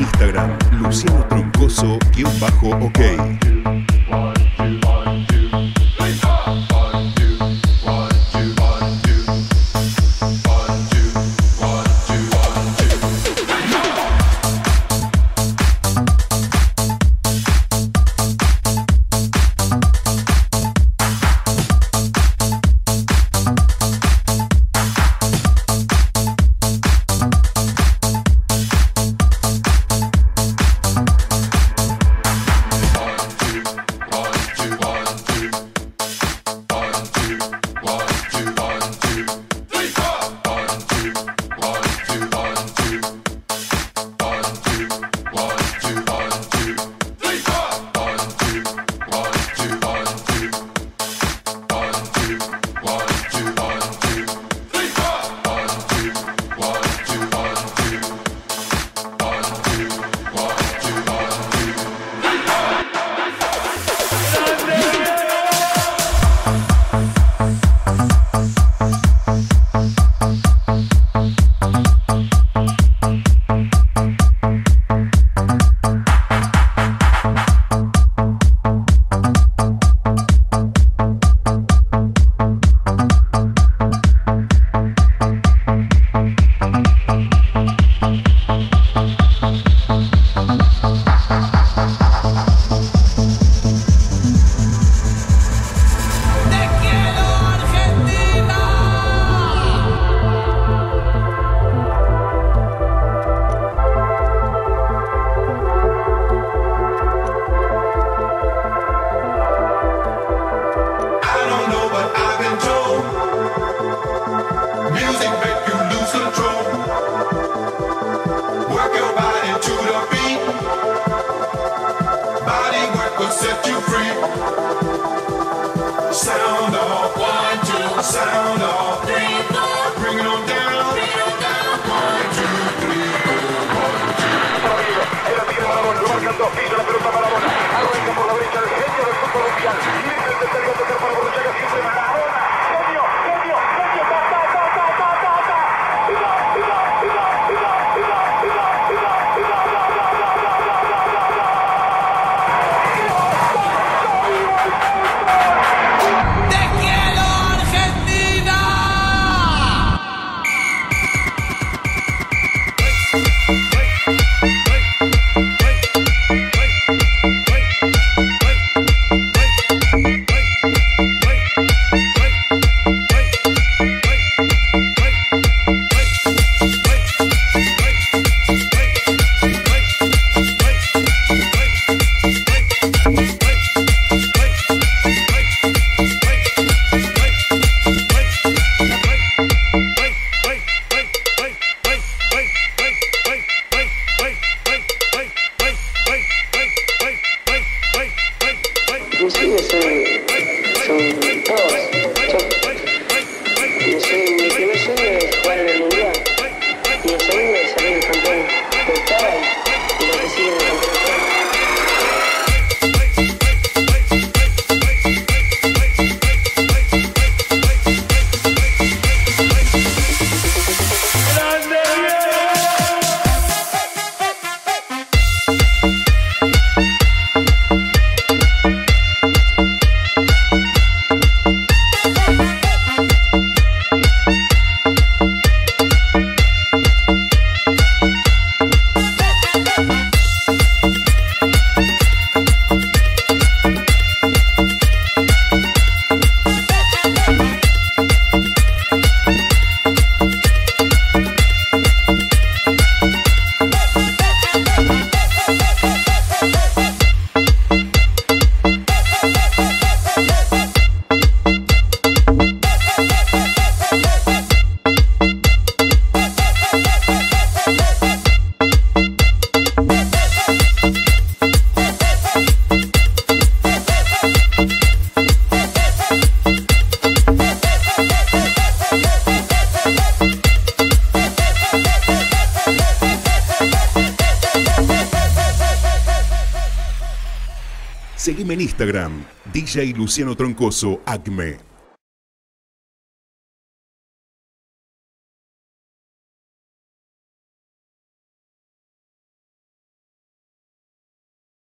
Instagram, Luciano Troncoso-OK. inclusive son, son todos. Son, Seguime en Instagram, DJ Luciano Troncoso, ACME.